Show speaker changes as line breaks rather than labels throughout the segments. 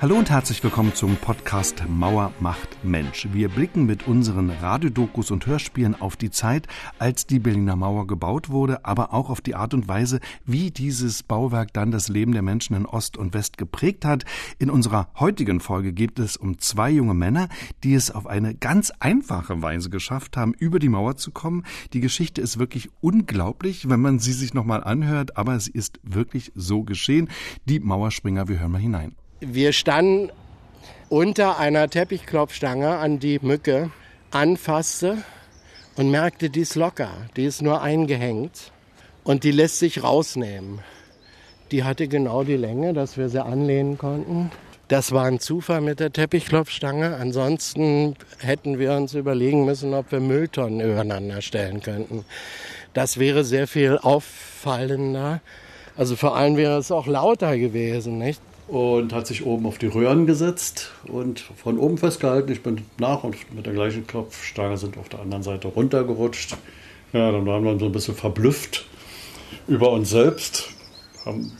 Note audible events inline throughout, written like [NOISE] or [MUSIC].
Hallo und herzlich willkommen zum Podcast Mauer macht Mensch. Wir blicken mit unseren Radiodokus und Hörspielen auf die Zeit, als die Berliner Mauer gebaut wurde, aber auch auf die Art und Weise, wie dieses Bauwerk dann das Leben der Menschen in Ost und West geprägt hat. In unserer heutigen Folge geht es um zwei junge Männer, die es auf eine ganz einfache Weise geschafft haben, über die Mauer zu kommen. Die Geschichte ist wirklich unglaublich, wenn man sie sich nochmal anhört, aber sie ist wirklich so geschehen. Die Mauerspringer, wir hören mal hinein.
Wir standen unter einer Teppichklopfstange, an die Mücke anfasste und merkte, die ist locker, die ist nur eingehängt und die lässt sich rausnehmen. Die hatte genau die Länge, dass wir sie anlehnen konnten. Das war ein Zufall mit der Teppichklopfstange. Ansonsten hätten wir uns überlegen müssen, ob wir Mülltonnen übereinander stellen könnten. Das wäre sehr viel auffallender. Also vor allem wäre es auch lauter gewesen, nicht?
Und hat sich oben auf die Röhren gesetzt und von oben festgehalten. Ich bin nach und mit der gleichen Klopfstange sind auf der anderen Seite runtergerutscht. Ja, dann waren wir so ein bisschen verblüfft über uns selbst, haben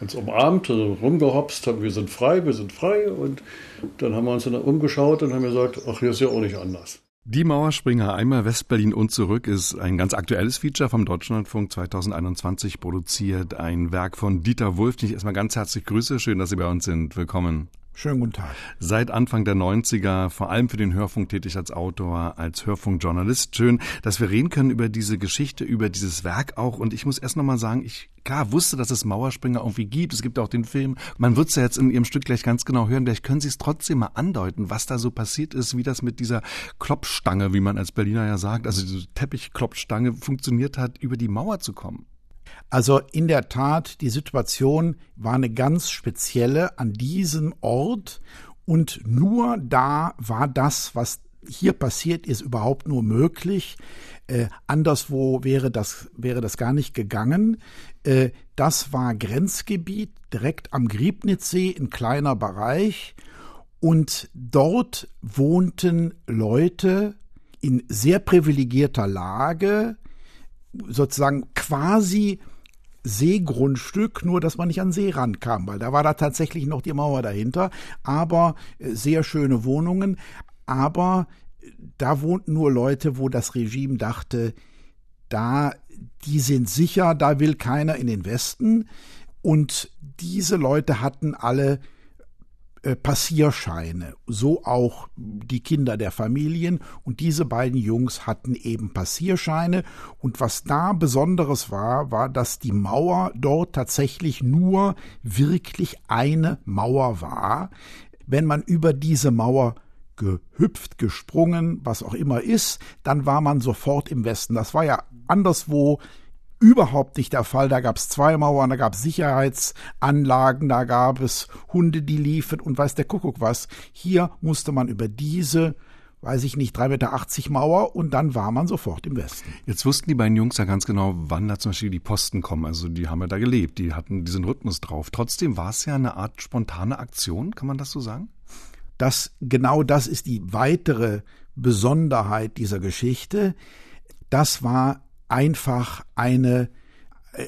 uns umarmt, also rumgehopst, haben, wir sind frei, wir sind frei und dann haben wir uns dann umgeschaut und haben gesagt, ach, hier ist ja auch nicht anders.
Die Mauerspringer einmal Westberlin und zurück ist ein ganz aktuelles Feature vom Deutschlandfunk 2021 produziert. Ein Werk von Dieter Wulff, den ich erstmal ganz herzlich grüße. Schön, dass Sie bei uns sind. Willkommen.
Schönen guten Tag.
Seit Anfang der 90er vor allem für den Hörfunk tätig als Autor, als Hörfunkjournalist. Schön, dass wir reden können über diese Geschichte, über dieses Werk auch. Und ich muss erst nochmal sagen, ich klar wusste, dass es Mauerspringer irgendwie gibt. Es gibt auch den Film. Man wird es ja jetzt in Ihrem Stück gleich ganz genau hören. Vielleicht können Sie es trotzdem mal andeuten, was da so passiert ist, wie das mit dieser Klopfstange, wie man als Berliner ja sagt, also diese Teppichklopfstange funktioniert hat, über die Mauer zu kommen.
Also in der Tat, die Situation war eine ganz spezielle an diesem Ort und nur da war das, was hier passiert ist, überhaupt nur möglich. Äh, anderswo wäre das, wäre das gar nicht gegangen. Äh, das war Grenzgebiet direkt am Griebnitzsee, ein kleiner Bereich. Und dort wohnten Leute in sehr privilegierter Lage, sozusagen quasi Seegrundstück, nur dass man nicht an See rankam, weil da war da tatsächlich noch die Mauer dahinter, aber äh, sehr schöne Wohnungen, aber äh, da wohnten nur Leute, wo das Regime dachte, da, die sind sicher, da will keiner in den Westen. Und diese Leute hatten alle Passierscheine, so auch die Kinder der Familien und diese beiden Jungs hatten eben Passierscheine und was da besonderes war, war, dass die Mauer dort tatsächlich nur wirklich eine Mauer war. Wenn man über diese Mauer gehüpft, gesprungen, was auch immer ist, dann war man sofort im Westen. Das war ja anderswo überhaupt nicht der Fall. Da gab es zwei Mauern, da gab es Sicherheitsanlagen, da gab es Hunde, die liefen und weiß der Kuckuck was. Hier musste man über diese weiß ich nicht, 3,80 Meter Mauer und dann war man sofort im Westen.
Jetzt wussten die beiden Jungs ja ganz genau, wann da zum Beispiel die Posten kommen. Also die haben ja da gelebt, die hatten diesen Rhythmus drauf. Trotzdem war es ja eine Art spontane Aktion, kann man das so sagen?
Das, genau das ist die weitere Besonderheit dieser Geschichte. Das war einfach eine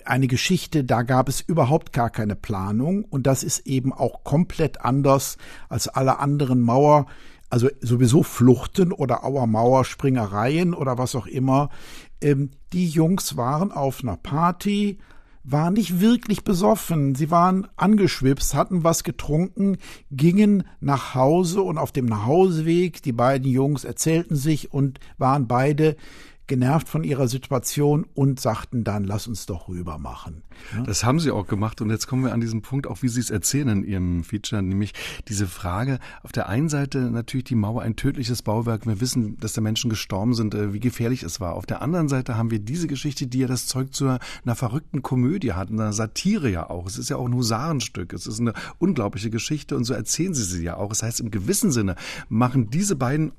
eine Geschichte, da gab es überhaupt gar keine Planung und das ist eben auch komplett anders als alle anderen Mauer, also sowieso Fluchten oder Auermauerspringereien oder was auch immer. Ähm, die Jungs waren auf einer Party, waren nicht wirklich besoffen, sie waren angeschwipst, hatten was getrunken, gingen nach Hause und auf dem Nachhauseweg, die beiden Jungs erzählten sich und waren beide genervt von ihrer Situation und sagten dann, lass uns doch rüber machen.
Ja? Das haben sie auch gemacht und jetzt kommen wir an diesen Punkt, auch wie sie es erzählen in ihrem Feature, nämlich diese Frage, auf der einen Seite natürlich die Mauer ein tödliches Bauwerk, wir wissen, dass da Menschen gestorben sind, äh, wie gefährlich es war. Auf der anderen Seite haben wir diese Geschichte, die ja das Zeug zu einer verrückten Komödie hat, einer Satire ja auch. Es ist ja auch ein Husarenstück, es ist eine unglaubliche Geschichte und so erzählen sie sie ja auch. Das heißt, im gewissen Sinne machen diese beiden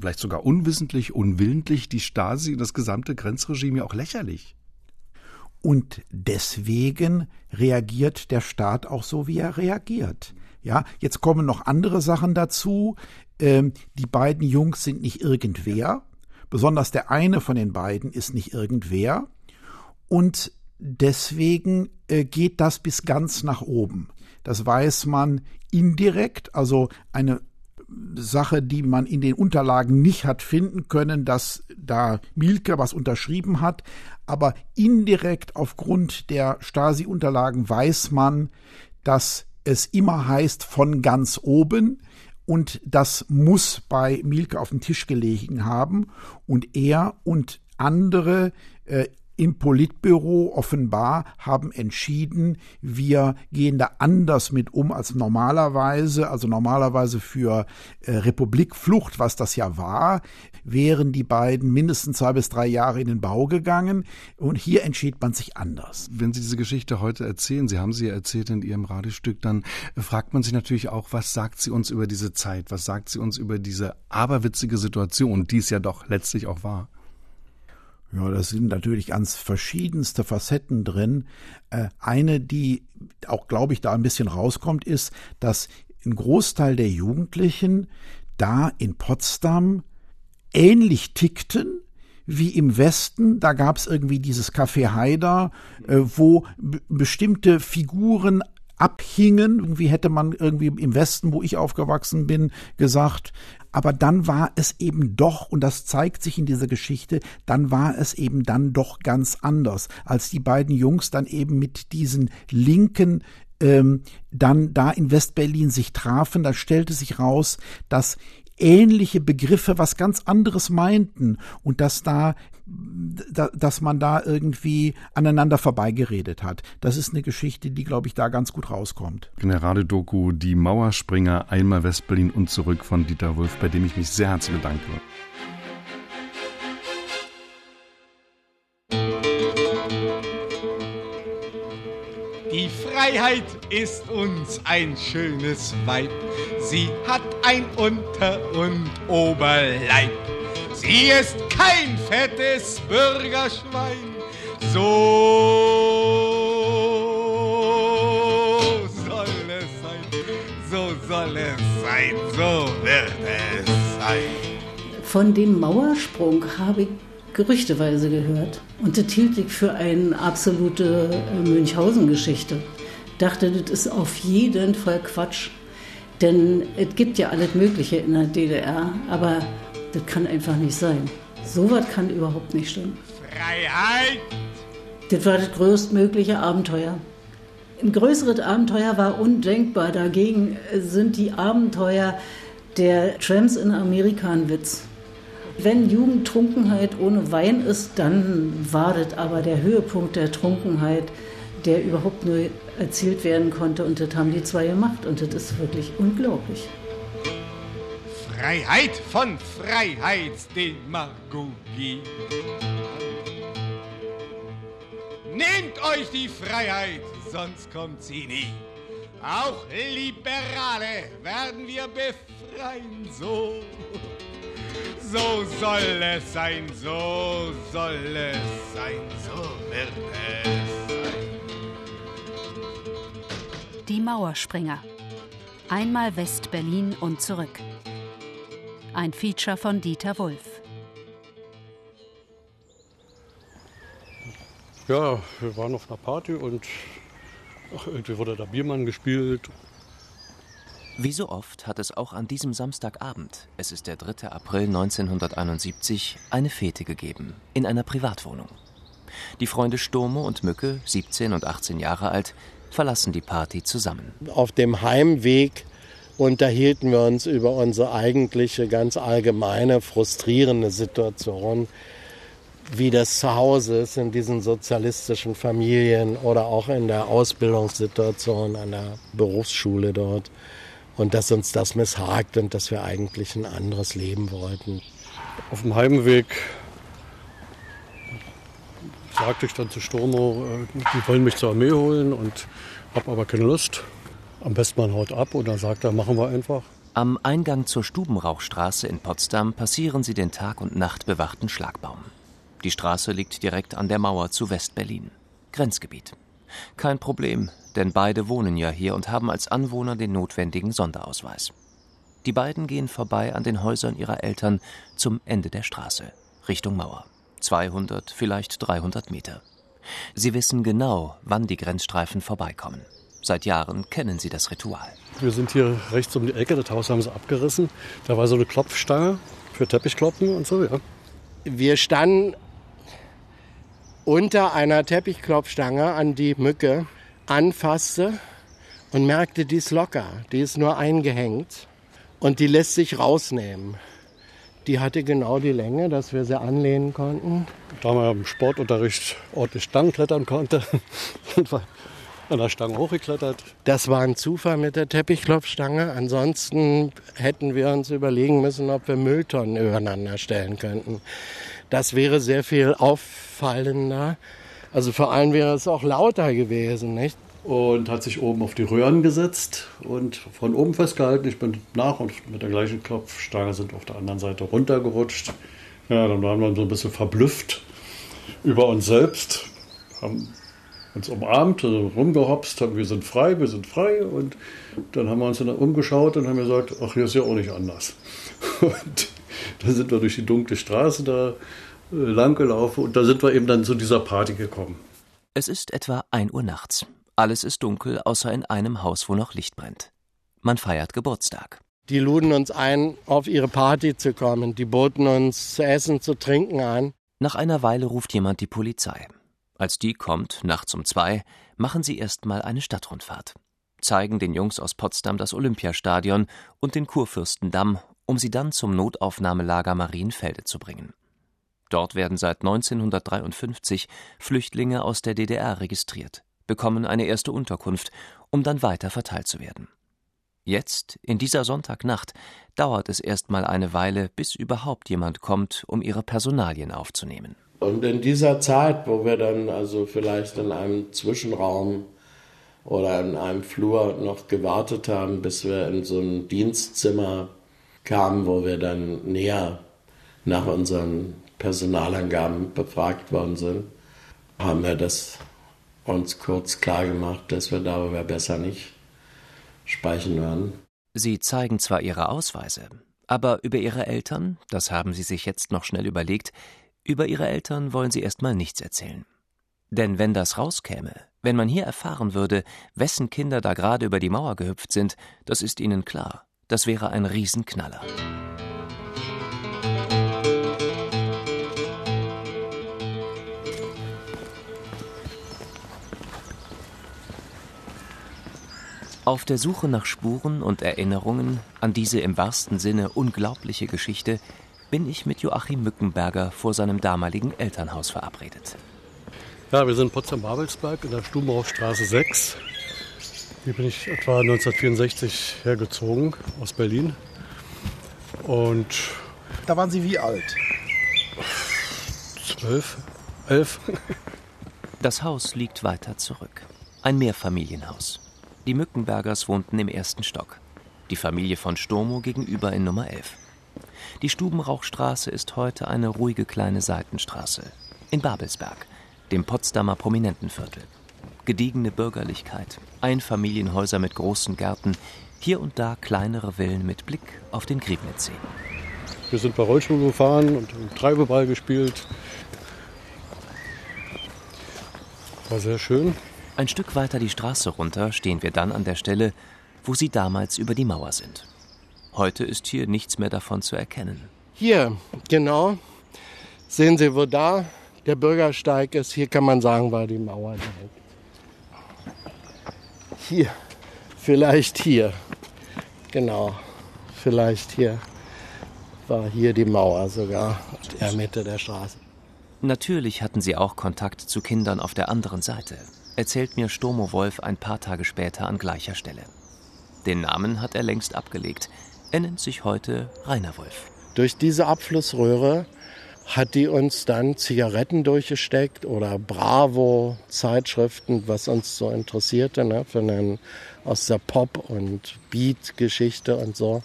vielleicht sogar unwissentlich, unwillentlich die Stasi und das gesamte Grenzregime ja auch lächerlich.
Und deswegen reagiert der Staat auch so, wie er reagiert. Ja, jetzt kommen noch andere Sachen dazu. Ähm, die beiden Jungs sind nicht irgendwer. Besonders der eine von den beiden ist nicht irgendwer. Und deswegen äh, geht das bis ganz nach oben. Das weiß man indirekt, also eine Sache, die man in den Unterlagen nicht hat finden können, dass da Mielke was unterschrieben hat, aber indirekt aufgrund der Stasi-Unterlagen weiß man, dass es immer heißt von ganz oben. Und das muss bei Mielke auf dem Tisch gelegen haben. Und er und andere äh, im Politbüro offenbar haben entschieden, wir gehen da anders mit um als normalerweise. Also normalerweise für äh, Republikflucht, was das ja war, wären die beiden mindestens zwei bis drei Jahre in den Bau gegangen. Und hier entschied man sich anders.
Wenn Sie diese Geschichte heute erzählen, Sie haben sie ja erzählt in Ihrem Radiostück, dann fragt man sich natürlich auch, was sagt sie uns über diese Zeit? Was sagt sie uns über diese aberwitzige Situation, die es ja doch letztlich auch war?
Ja, das sind natürlich ganz verschiedenste Facetten drin. Äh, eine, die auch, glaube ich, da ein bisschen rauskommt, ist, dass ein Großteil der Jugendlichen da in Potsdam ähnlich tickten wie im Westen. Da gab es irgendwie dieses Café Haider, äh, wo bestimmte Figuren abhingen. Irgendwie hätte man irgendwie im Westen, wo ich aufgewachsen bin, gesagt, aber dann war es eben doch, und das zeigt sich in dieser Geschichte, dann war es eben dann doch ganz anders, als die beiden Jungs dann eben mit diesen linken ähm, dann da in Westberlin sich trafen, da stellte sich raus, dass ähnliche Begriffe was ganz anderes meinten und dass da dass man da irgendwie aneinander vorbeigeredet hat. Das ist eine Geschichte, die, glaube ich, da ganz gut rauskommt.
Generale-Doku Die Mauerspringer, einmal Westberlin und zurück von Dieter Wolf, bei dem ich mich sehr herzlich bedanke.
Freiheit ist uns ein schönes Weib. Sie hat ein Unter- und Oberleib. Sie ist kein fettes Bürgerschwein. So soll es sein, so soll es sein, so wird es sein.
Von dem Mauersprung habe ich gerüchteweise gehört und das hielt ich für eine absolute äh, Münchhausen-Geschichte. Dachte, das ist auf jeden Fall Quatsch. Denn es gibt ja alles Mögliche in der DDR, aber das kann einfach nicht sein. So was kann überhaupt nicht stimmen.
Freiheit!
Das war das größtmögliche Abenteuer. Ein größeres Abenteuer war undenkbar. Dagegen sind die Abenteuer der Trams in Amerika ein Witz. Wenn Jugendtrunkenheit ohne Wein ist, dann war das aber der Höhepunkt der Trunkenheit, der überhaupt nur erzielt werden konnte. Und das haben die zwei gemacht. Und das ist wirklich unglaublich.
Freiheit von Freiheitsdemagogie. Nehmt euch die Freiheit, sonst kommt sie nie. Auch Liberale werden wir befreien, so. So soll es sein, so soll es sein, so wird es
Die Mauerspringer. Einmal West-Berlin und zurück. Ein Feature von Dieter Wulff.
Ja, wir waren auf einer Party und ach, irgendwie wurde da Biermann gespielt.
Wie so oft hat es auch an diesem Samstagabend, es ist der 3. April 1971, eine Fete gegeben, in einer Privatwohnung. Die Freunde Sturme und Mücke, 17 und 18 Jahre alt, verlassen die Party zusammen.
Auf dem Heimweg unterhielten wir uns über unsere eigentliche, ganz allgemeine, frustrierende Situation, wie das zu Hause ist in diesen sozialistischen Familien oder auch in der Ausbildungssituation an der Berufsschule dort. Und dass uns das misshagt und dass wir eigentlich ein anderes Leben wollten.
Auf dem Heimweg sagte ich dann zu Sturmo, äh, die wollen mich zur Armee holen und habe aber keine Lust. Am besten man haut ab und dann sagt er, machen wir einfach.
Am Eingang zur Stubenrauchstraße in Potsdam passieren sie den Tag und Nacht bewachten Schlagbaum. Die Straße liegt direkt an der Mauer zu West-Berlin. Grenzgebiet. Kein Problem, denn beide wohnen ja hier und haben als Anwohner den notwendigen Sonderausweis. Die beiden gehen vorbei an den Häusern ihrer Eltern zum Ende der Straße, Richtung Mauer. 200, vielleicht 300 Meter. Sie wissen genau, wann die Grenzstreifen vorbeikommen. Seit Jahren kennen sie das Ritual.
Wir sind hier rechts um die Ecke, das Haus haben sie abgerissen. Da war so eine Klopfstange für Teppichkloppen und so, ja.
Wir standen unter einer Teppichklopfstange an die Mücke, anfasste und merkte, die ist locker, die ist nur eingehängt und die lässt sich rausnehmen. Die hatte genau die Länge, dass wir sie anlehnen konnten.
Da man im Sportunterricht ordentlich Stangen klettern konnte, [LAUGHS] sind wir an der Stange hochgeklettert.
Das war ein Zufall mit der Teppichklopfstange. Ansonsten hätten wir uns überlegen müssen, ob wir Mülltonnen übereinander stellen könnten. Das wäre sehr viel auffallender. Also vor allem wäre es auch lauter gewesen, nicht?
Und hat sich oben auf die Röhren gesetzt und von oben festgehalten. Ich bin nach und mit der gleichen Klopfstange sind auf der anderen Seite runtergerutscht. Ja, dann waren wir so ein bisschen verblüfft über uns selbst, haben uns umarmt, also rumgehopst, haben, wir sind frei, wir sind frei. Und dann haben wir uns dann umgeschaut und haben gesagt, ach, hier ist ja auch nicht anders. [LAUGHS] Und dann sind wir durch die dunkle Straße da äh, lang gelaufen und da sind wir eben dann zu dieser Party gekommen.
Es ist etwa 1 Uhr nachts. Alles ist dunkel, außer in einem Haus, wo noch Licht brennt. Man feiert Geburtstag.
Die luden uns ein, auf ihre Party zu kommen. Die boten uns zu essen, zu trinken an.
Nach einer Weile ruft jemand die Polizei. Als die kommt, nachts um zwei, machen sie erstmal eine Stadtrundfahrt. Zeigen den Jungs aus Potsdam das Olympiastadion und den Kurfürstendamm, um sie dann zum Notaufnahmelager Marienfelde zu bringen. Dort werden seit 1953 Flüchtlinge aus der DDR registriert, bekommen eine erste Unterkunft, um dann weiter verteilt zu werden. Jetzt, in dieser Sonntagnacht, dauert es erstmal eine Weile, bis überhaupt jemand kommt, um ihre Personalien aufzunehmen.
Und in dieser Zeit, wo wir dann also vielleicht in einem Zwischenraum oder in einem Flur noch gewartet haben, bis wir in so ein Dienstzimmer kamen, wo wir dann näher nach unseren Personalangaben befragt worden sind, haben wir das uns kurz klar gemacht, dass wir darüber besser nicht sprechen werden.
Sie zeigen zwar ihre Ausweise, aber über ihre Eltern, das haben sie sich jetzt noch schnell überlegt, über ihre Eltern wollen sie erstmal nichts erzählen. Denn wenn das rauskäme, wenn man hier erfahren würde, wessen Kinder da gerade über die Mauer gehüpft sind, das ist ihnen klar. Das wäre ein Riesenknaller. Auf der Suche nach Spuren und Erinnerungen an diese im wahrsten Sinne unglaubliche Geschichte bin ich mit Joachim Mückenberger vor seinem damaligen Elternhaus verabredet.
Ja, wir sind in Potsdam-Babelsberg in der Stubenbaustraße 6. Hier bin ich etwa 1964 hergezogen aus Berlin. Und
da waren Sie wie alt?
Zwölf, elf.
Das Haus liegt weiter zurück. Ein Mehrfamilienhaus. Die Mückenbergers wohnten im ersten Stock. Die Familie von Sturmo gegenüber in Nummer 11. Die Stubenrauchstraße ist heute eine ruhige kleine Seitenstraße. In Babelsberg, dem Potsdamer Prominentenviertel. Gediegene Bürgerlichkeit, Einfamilienhäuser mit großen Gärten, hier und da kleinere Villen mit Blick auf den Griebnitzsee.
Wir sind bei Rollschuh gefahren und Treibeball gespielt. War sehr schön.
Ein Stück weiter die Straße runter stehen wir dann an der Stelle, wo sie damals über die Mauer sind. Heute ist hier nichts mehr davon zu erkennen.
Hier, genau. Sehen Sie, wo da der Bürgersteig ist. Hier kann man sagen, war die Mauer direkt. Hier, vielleicht hier. Genau, vielleicht hier war hier die Mauer sogar, in der Mitte der Straße.
Natürlich hatten sie auch Kontakt zu Kindern auf der anderen Seite, erzählt mir Stomo Wolf ein paar Tage später an gleicher Stelle. Den Namen hat er längst abgelegt. Er nennt sich heute Rainer Wolf.
Durch diese Abflussröhre hat die uns dann Zigaretten durchgesteckt oder Bravo-Zeitschriften, was uns so interessierte, ne, für einen, aus der Pop- und Beat-Geschichte und so.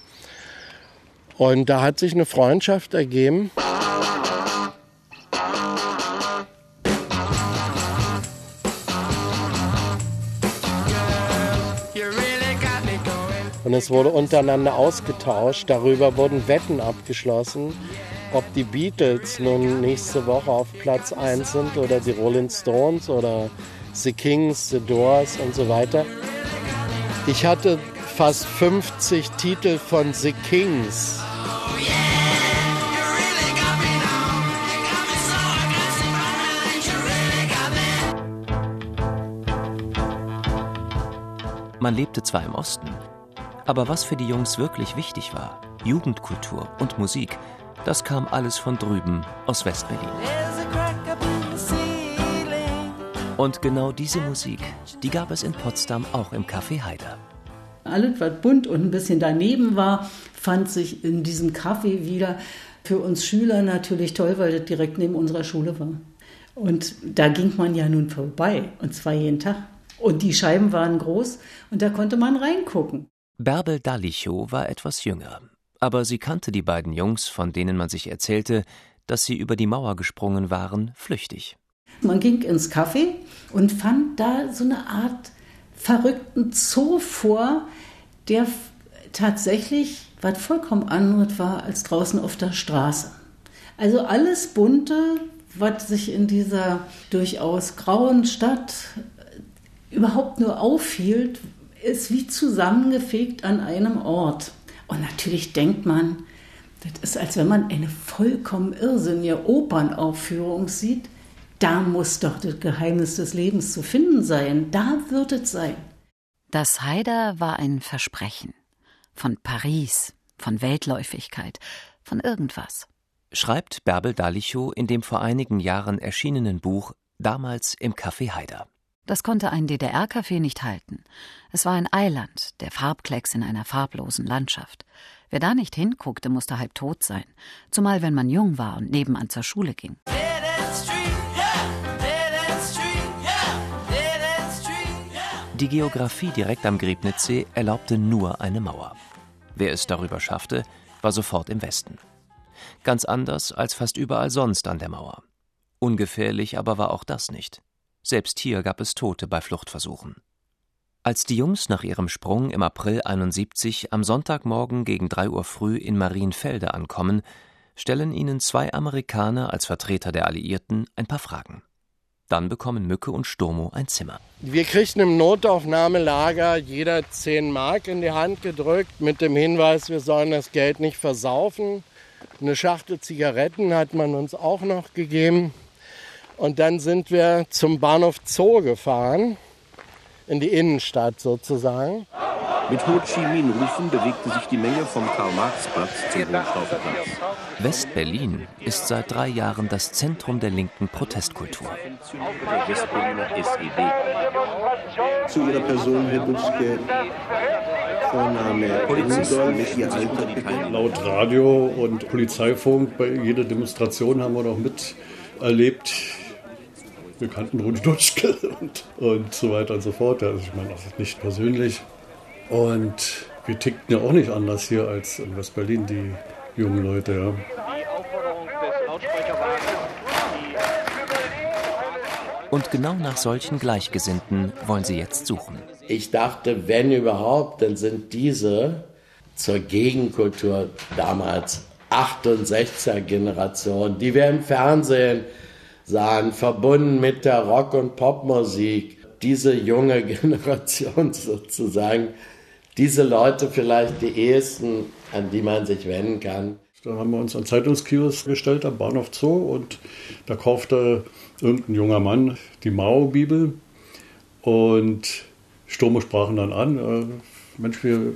Und da hat sich eine Freundschaft ergeben. Und es wurde untereinander ausgetauscht. Darüber wurden Wetten abgeschlossen, ob die Beatles nun nächste Woche auf Platz 1 sind oder die Rolling Stones oder The Kings, The Doors und so weiter. Ich hatte fast 50 Titel von The Kings.
Man lebte zwar im Osten, aber was für die Jungs wirklich wichtig war, Jugendkultur und Musik, das kam alles von drüben aus Westberlin. Und genau diese Musik, die gab es in Potsdam auch im Café Haider.
Alles, was bunt und ein bisschen daneben war, fand sich in diesem Café wieder. Für uns Schüler natürlich toll, weil das direkt neben unserer Schule war. Und da ging man ja nun vorbei, und zwar jeden Tag. Und die Scheiben waren groß und da konnte man reingucken.
Bärbel Dallichow war etwas jünger, aber sie kannte die beiden Jungs, von denen man sich erzählte, dass sie über die Mauer gesprungen waren, flüchtig.
Man ging ins Café und fand da so eine Art verrückten Zoo vor, der tatsächlich was vollkommen anderes war als draußen auf der Straße. Also alles Bunte, was sich in dieser durchaus grauen Stadt überhaupt nur aufhielt, ist wie zusammengefegt an einem Ort. Und natürlich denkt man, das ist, als wenn man eine vollkommen irrsinnige Opernaufführung sieht. Da muss doch das Geheimnis des Lebens zu finden sein. Da wird es sein.
Das Haider war ein Versprechen. Von Paris, von Weltläufigkeit, von irgendwas.
Schreibt Bärbel Dalichow in dem vor einigen Jahren erschienenen Buch Damals im Café Haider.
Das konnte ein DDR-Café nicht halten. Es war ein Eiland, der Farbklecks in einer farblosen Landschaft. Wer da nicht hinguckte, musste halb tot sein. Zumal wenn man jung war und nebenan zur Schule ging.
Die Geografie direkt am Griebnitzsee erlaubte nur eine Mauer. Wer es darüber schaffte, war sofort im Westen. Ganz anders als fast überall sonst an der Mauer. Ungefährlich aber war auch das nicht. Selbst hier gab es Tote bei Fluchtversuchen. Als die Jungs nach ihrem Sprung im April 71 am Sonntagmorgen gegen drei Uhr früh in Marienfelde ankommen, stellen ihnen zwei Amerikaner als Vertreter der Alliierten ein paar Fragen. Dann bekommen Mücke und Sturmo ein Zimmer.
Wir kriegten im Notaufnahmelager jeder 10 Mark in die Hand gedrückt mit dem Hinweis, wir sollen das Geld nicht versaufen. Eine Schachtel Zigaretten hat man uns auch noch gegeben. Und dann sind wir zum Bahnhof Zoo gefahren, in die Innenstadt sozusagen.
Mit Ho Chi Minh-Rufen bewegte sich die Menge vom Karl-Marx-Platz zum Hohenstaufenplatz.
West-Berlin ist seit drei Jahren das Zentrum der linken Protestkultur.
Zu Ihrer Person, Herr Butzke, Vorname Rudolf, Ihr Alter.
Laut Radio und Polizeifunk bei jeder Demonstration haben wir noch miterlebt, wir kannten Rudi Dutschke und, und so weiter und so fort. Also ich meine auch nicht persönlich. Und wir tickten ja auch nicht anders hier als in West-Berlin, die jungen Leute. Ja.
Und genau nach solchen Gleichgesinnten wollen sie jetzt suchen.
Ich dachte, wenn überhaupt, dann sind diese zur Gegenkultur damals 68er Generation, die wir im Fernsehen sahen, verbunden mit der Rock- und Popmusik. Diese junge [LAUGHS] Generation sozusagen, diese Leute vielleicht die ehesten, an die man sich wenden kann.
Da haben wir uns an Zeitungskiosk gestellt am Bahnhof Zoo und da kaufte irgendein junger Mann die Mao-Bibel und Sturme sprachen dann an, äh, Mensch, wir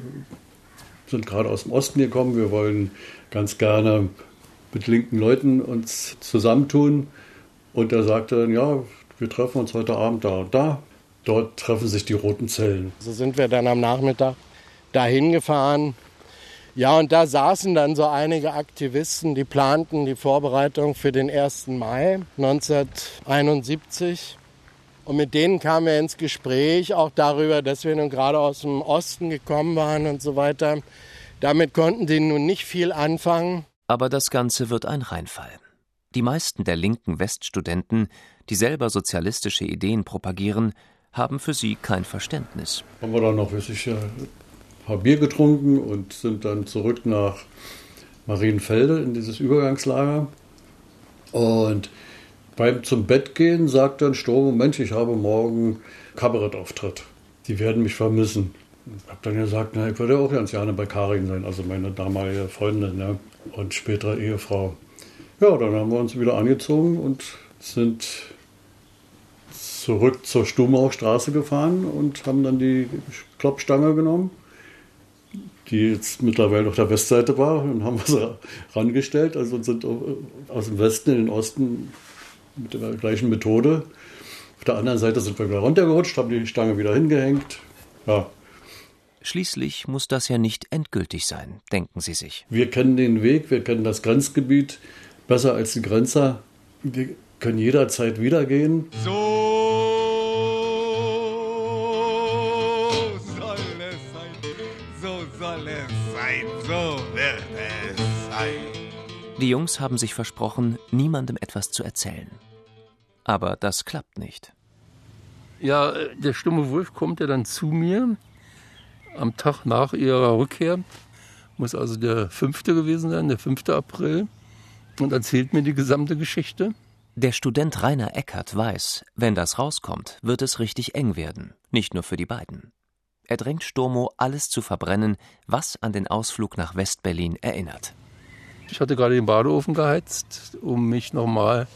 sind gerade aus dem Osten gekommen, wir wollen ganz gerne mit linken Leuten uns zusammentun. Und er sagte dann, ja, wir treffen uns heute Abend da und da. Dort treffen sich die roten Zellen.
So sind wir dann am Nachmittag dahin gefahren. Ja, und da saßen dann so einige Aktivisten, die planten die Vorbereitung für den 1. Mai 1971. Und mit denen kamen wir ins Gespräch, auch darüber, dass wir nun gerade aus dem Osten gekommen waren und so weiter. Damit konnten sie nun nicht viel anfangen.
Aber das Ganze wird ein Reinfall. Die meisten der linken Weststudenten, die selber sozialistische Ideen propagieren, haben für sie kein Verständnis.
Haben wir dann noch ein paar Bier getrunken und sind dann zurück nach Marienfelde in dieses Übergangslager. Und beim zum Bett gehen sagt dann Sturm, Mensch, ich habe morgen Kabarettauftritt. Die werden mich vermissen. Ich habe dann gesagt, na, ich würde auch ganz gerne bei Karin sein, also meine damalige Freundin ja, und spätere Ehefrau. Ja, dann haben wir uns wieder angezogen und sind zurück zur Stumauchstraße gefahren und haben dann die Klopfstange genommen, die jetzt mittlerweile auf der Westseite war, und haben wir sie [LAUGHS] rangestellt. Also sind aus dem Westen in den Osten mit der gleichen Methode. Auf der anderen Seite sind wir wieder runtergerutscht, haben die Stange wieder hingehängt. Ja.
Schließlich muss das ja nicht endgültig sein, denken Sie sich.
Wir kennen den Weg, wir kennen das Grenzgebiet besser als die Grenzer. Wir können jederzeit wieder gehen.
So soll es sein, so soll es sein, so wird es sein.
Die Jungs haben sich versprochen, niemandem etwas zu erzählen. Aber das klappt nicht.
Ja, der stumme Wolf kommt ja dann zu mir am Tag nach ihrer Rückkehr. Muss also der fünfte gewesen sein, der 5. April. Und erzählt mir die gesamte Geschichte.
Der Student Rainer Eckert weiß, wenn das rauskommt, wird es richtig eng werden. Nicht nur für die beiden. Er drängt Sturmo, alles zu verbrennen, was an den Ausflug nach Westberlin erinnert.
Ich hatte gerade den Badeofen geheizt, um mich nochmal,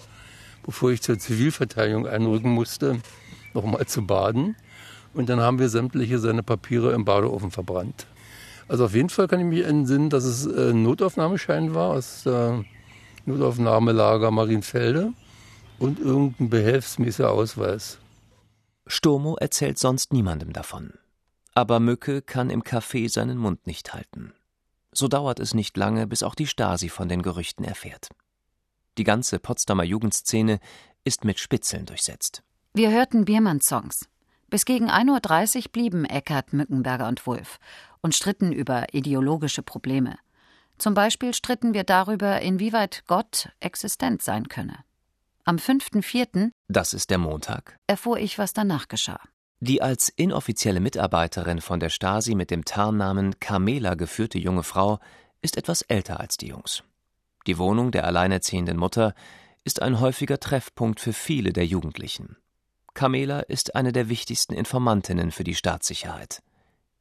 bevor ich zur Zivilverteidigung einrücken musste, nochmal zu baden. Und dann haben wir sämtliche seine Papiere im Badeofen verbrannt. Also auf jeden Fall kann ich mich entsinnen, dass es ein Notaufnahmeschein war aus der Notaufnahmelager Marienfelde und irgendein behelfsmäßiger Ausweis.
Sturmo erzählt sonst niemandem davon. Aber Mücke kann im Café seinen Mund nicht halten. So dauert es nicht lange, bis auch die Stasi von den Gerüchten erfährt. Die ganze Potsdamer Jugendszene ist mit Spitzeln durchsetzt.
Wir hörten Biermann-Songs. Bis gegen 1.30 Uhr blieben Eckert, Mückenberger und Wulff und stritten über ideologische Probleme. Zum Beispiel stritten wir darüber, inwieweit Gott existent sein könne. Am 5.4.,
Das ist der Montag,
erfuhr ich, was danach geschah.
Die als inoffizielle Mitarbeiterin von der Stasi mit dem Tarnnamen Carmela geführte junge Frau ist etwas älter als die Jungs. Die Wohnung der alleinerziehenden Mutter ist ein häufiger Treffpunkt für viele der Jugendlichen. Carmela ist eine der wichtigsten Informantinnen für die Staatssicherheit.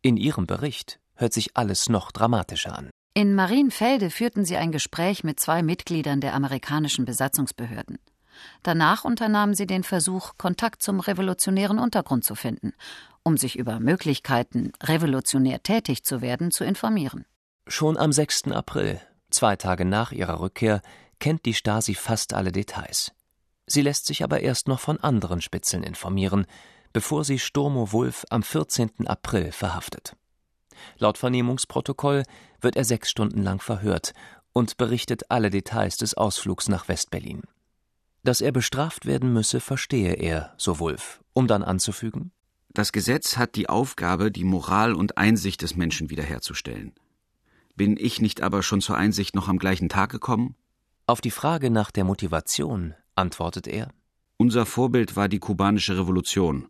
In ihrem Bericht hört sich alles noch dramatischer an.
In Marienfelde führten sie ein Gespräch mit zwei Mitgliedern der amerikanischen Besatzungsbehörden. Danach unternahmen sie den Versuch, Kontakt zum revolutionären Untergrund zu finden, um sich über Möglichkeiten, revolutionär tätig zu werden, zu informieren.
Schon am 6. April, zwei Tage nach ihrer Rückkehr, kennt die Stasi fast alle Details. Sie lässt sich aber erst noch von anderen Spitzeln informieren, bevor sie Sturmo Wulf am 14. April verhaftet. Laut Vernehmungsprotokoll wird er sechs Stunden lang verhört und berichtet alle Details des Ausflugs nach Westberlin. Dass er bestraft werden müsse, verstehe er, so Wulf, um dann anzufügen
Das Gesetz hat die Aufgabe, die Moral und Einsicht des Menschen wiederherzustellen. Bin ich nicht aber schon zur Einsicht noch am gleichen Tag gekommen?
Auf die Frage nach der Motivation antwortet er
Unser Vorbild war die kubanische Revolution,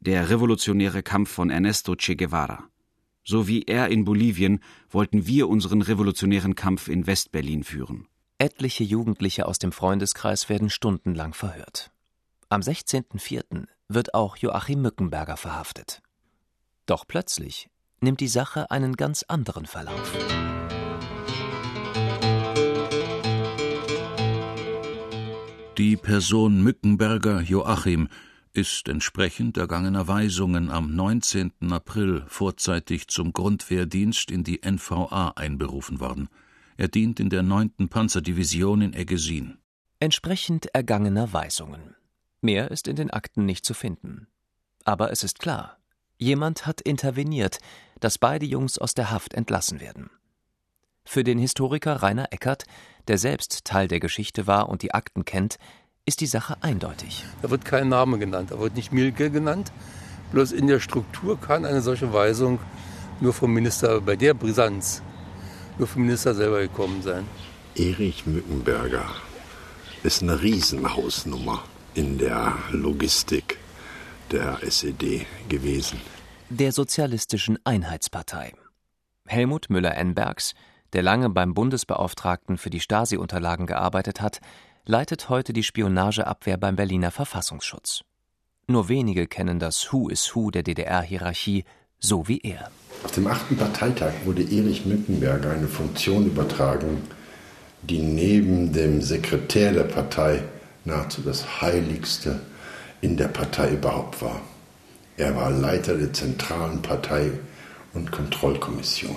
der revolutionäre Kampf von Ernesto Che Guevara. So wie er in Bolivien wollten wir unseren revolutionären Kampf in Westberlin führen.
Etliche Jugendliche aus dem Freundeskreis werden stundenlang verhört. Am 16.04. wird auch Joachim Mückenberger verhaftet. Doch plötzlich nimmt die Sache einen ganz anderen Verlauf.
Die Person Mückenberger Joachim ist entsprechend ergangener Weisungen am 19. April vorzeitig zum Grundwehrdienst in die NVA einberufen worden. Er dient in der 9. Panzerdivision in Eggesin.
Entsprechend ergangener Weisungen. Mehr ist in den Akten nicht zu finden. Aber es ist klar, jemand hat interveniert, dass beide Jungs aus der Haft entlassen werden. Für den Historiker Rainer Eckert, der selbst Teil der Geschichte war und die Akten kennt, ist die Sache eindeutig.
Da wird kein Name genannt, da wird nicht Mielke genannt. Bloß in der Struktur kann eine solche Weisung nur vom Minister, bei der Brisanz, nur vom Minister selber gekommen sein.
Erich Mückenberger ist eine Riesenhausnummer in der Logistik der SED gewesen.
Der Sozialistischen Einheitspartei. Helmut Müller-Enbergs, der lange beim Bundesbeauftragten für die Stasi-Unterlagen gearbeitet hat, leitet heute die Spionageabwehr beim Berliner Verfassungsschutz. Nur wenige kennen das Who is Who der DDR-Hierarchie so wie er.
Auf dem achten Parteitag wurde Erich Mückenberger eine Funktion übertragen, die neben dem Sekretär der Partei nahezu das Heiligste in der Partei überhaupt war. Er war Leiter der zentralen Partei- und Kontrollkommission.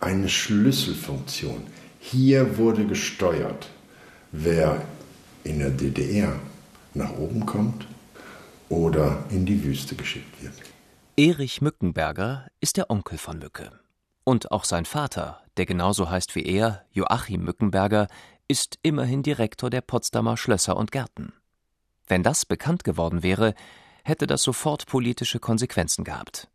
Eine Schlüsselfunktion. Hier wurde gesteuert, wer in der DDR nach oben kommt oder in die Wüste geschickt wird.
Erich Mückenberger ist der Onkel von Mücke. Und auch sein Vater, der genauso heißt wie er, Joachim Mückenberger, ist immerhin Direktor der Potsdamer Schlösser und Gärten. Wenn das bekannt geworden wäre, hätte das sofort politische Konsequenzen gehabt.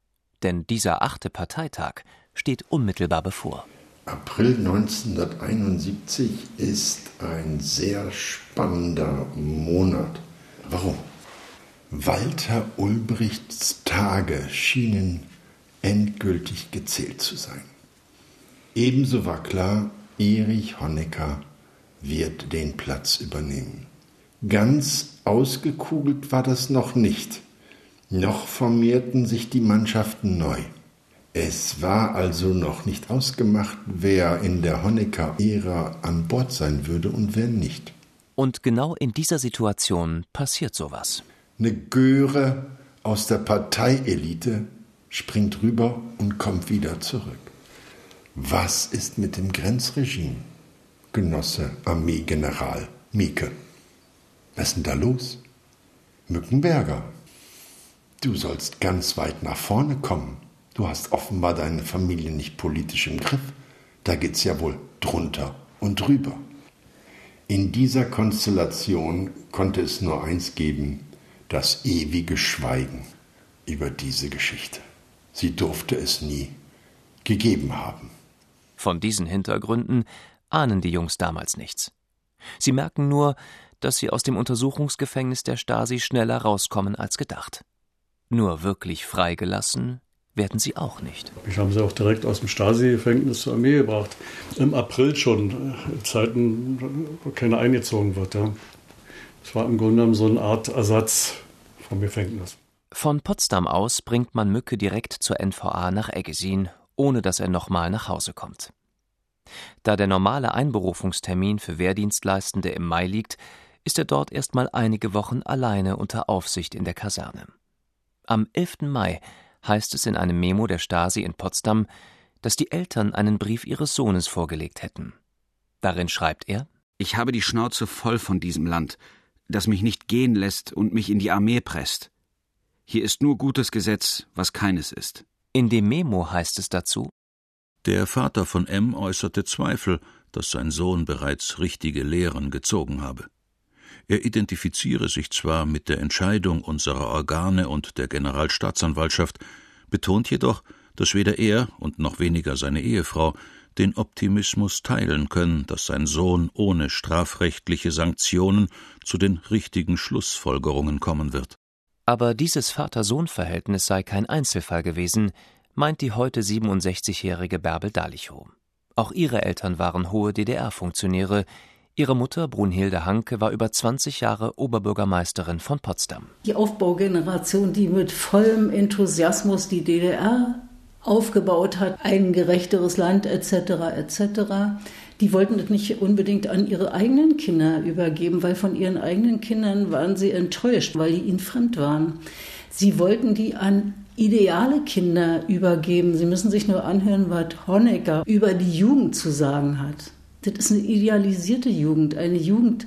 Denn dieser achte Parteitag steht unmittelbar bevor.
April 1971 ist ein sehr spannender Monat. Warum? Walter Ulbrichts Tage schienen endgültig gezählt zu sein. Ebenso war klar, Erich Honecker wird den Platz übernehmen. Ganz ausgekugelt war das noch nicht. Noch formierten sich die Mannschaften neu. Es war also noch nicht ausgemacht, wer in der Honecker-Ära an Bord sein würde und wer nicht.
Und genau in dieser Situation passiert sowas.
Eine Göre aus der Parteielite springt rüber und kommt wieder zurück. Was ist mit dem Grenzregime, Genosse Armeegeneral Mieke? Was ist denn da los? Mückenberger, du sollst ganz weit nach vorne kommen. Du hast offenbar deine Familie nicht politisch im Griff. Da geht's ja wohl drunter und drüber. In dieser Konstellation konnte es nur eins geben, das ewige Schweigen über diese Geschichte. Sie durfte es nie gegeben haben.
Von diesen Hintergründen ahnen die Jungs damals nichts. Sie merken nur, dass sie aus dem Untersuchungsgefängnis der Stasi schneller rauskommen als gedacht. Nur wirklich freigelassen werden sie auch nicht.
Ich habe sie auch direkt aus dem Stasi-Gefängnis zur Armee gebracht. Im April schon, in Zeiten, wo keiner eingezogen wird. Ja. Das war im Grunde genommen so eine Art Ersatz vom Gefängnis.
Von Potsdam aus bringt man Mücke direkt zur NVA nach Eggesin, ohne dass er nochmal nach Hause kommt. Da der normale Einberufungstermin für Wehrdienstleistende im Mai liegt, ist er dort erstmal einige Wochen alleine unter Aufsicht in der Kaserne. Am 11. Mai heißt es in einem Memo der Stasi in Potsdam, dass die Eltern einen Brief ihres Sohnes vorgelegt hätten. Darin schreibt er
Ich habe die Schnauze voll von diesem Land, das mich nicht gehen lässt und mich in die Armee presst. Hier ist nur gutes Gesetz, was keines ist.
In dem Memo heißt es dazu
Der Vater von M äußerte Zweifel, dass sein Sohn bereits richtige Lehren gezogen habe. Er identifiziere sich zwar mit der Entscheidung unserer Organe und der Generalstaatsanwaltschaft, betont jedoch, dass weder er und noch weniger seine Ehefrau den Optimismus teilen können, dass sein Sohn ohne strafrechtliche Sanktionen zu den richtigen Schlussfolgerungen kommen wird.
Aber dieses Vater-Sohn-Verhältnis sei kein Einzelfall gewesen, meint die heute 67-jährige Bärbel Dalichow. Auch ihre Eltern waren hohe DDR-Funktionäre, Ihre Mutter Brunhilde Hanke war über 20 Jahre Oberbürgermeisterin von Potsdam.
Die Aufbaugeneration, die mit vollem Enthusiasmus die DDR aufgebaut hat, ein gerechteres Land etc. etc. Die wollten das nicht unbedingt an ihre eigenen Kinder übergeben, weil von ihren eigenen Kindern waren sie enttäuscht, weil die ihnen fremd waren. Sie wollten die an ideale Kinder übergeben. Sie müssen sich nur anhören, was Honecker über die Jugend zu sagen hat. Das ist eine idealisierte Jugend, eine Jugend,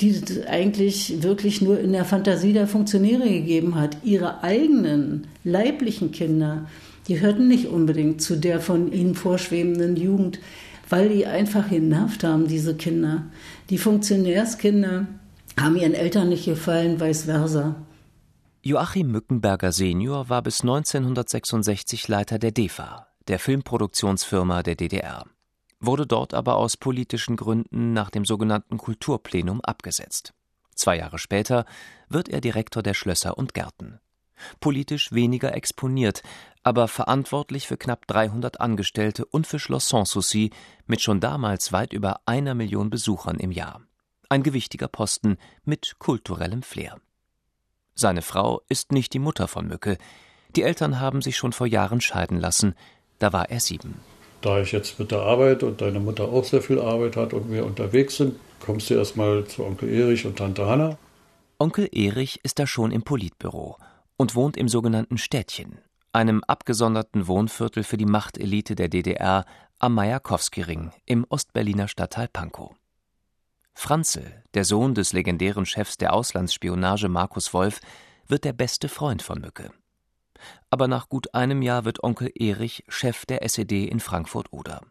die es eigentlich wirklich nur in der Fantasie der Funktionäre gegeben hat. Ihre eigenen leiblichen Kinder, die hörten nicht unbedingt zu der von ihnen vorschwebenden Jugend, weil die einfach genervt haben, diese Kinder. Die Funktionärskinder haben ihren Eltern nicht gefallen, vice versa.
Joachim Mückenberger senior war bis 1966 Leiter der DEFA, der Filmproduktionsfirma der DDR wurde dort aber aus politischen Gründen nach dem sogenannten Kulturplenum abgesetzt. Zwei Jahre später wird er Direktor der Schlösser und Gärten. Politisch weniger exponiert, aber verantwortlich für knapp 300 Angestellte und für Schloss Sanssouci mit schon damals weit über einer Million Besuchern im Jahr. Ein gewichtiger Posten mit kulturellem Flair. Seine Frau ist nicht die Mutter von Mücke, Die Eltern haben sich schon vor Jahren scheiden lassen. Da war er sieben.
Da ich jetzt mit der Arbeit und deine Mutter auch sehr viel Arbeit hat und wir unterwegs sind, kommst du erstmal zu Onkel Erich und Tante Hanna.
Onkel Erich ist da schon im Politbüro und wohnt im sogenannten Städtchen, einem abgesonderten Wohnviertel für die Machtelite der DDR am Majakowski-Ring im Ostberliner Stadtteil Pankow. Franzl, der Sohn des legendären Chefs der Auslandsspionage Markus Wolf, wird der beste Freund von Mücke. Aber nach gut einem Jahr wird Onkel Erich Chef der SED in Frankfurt-Oder.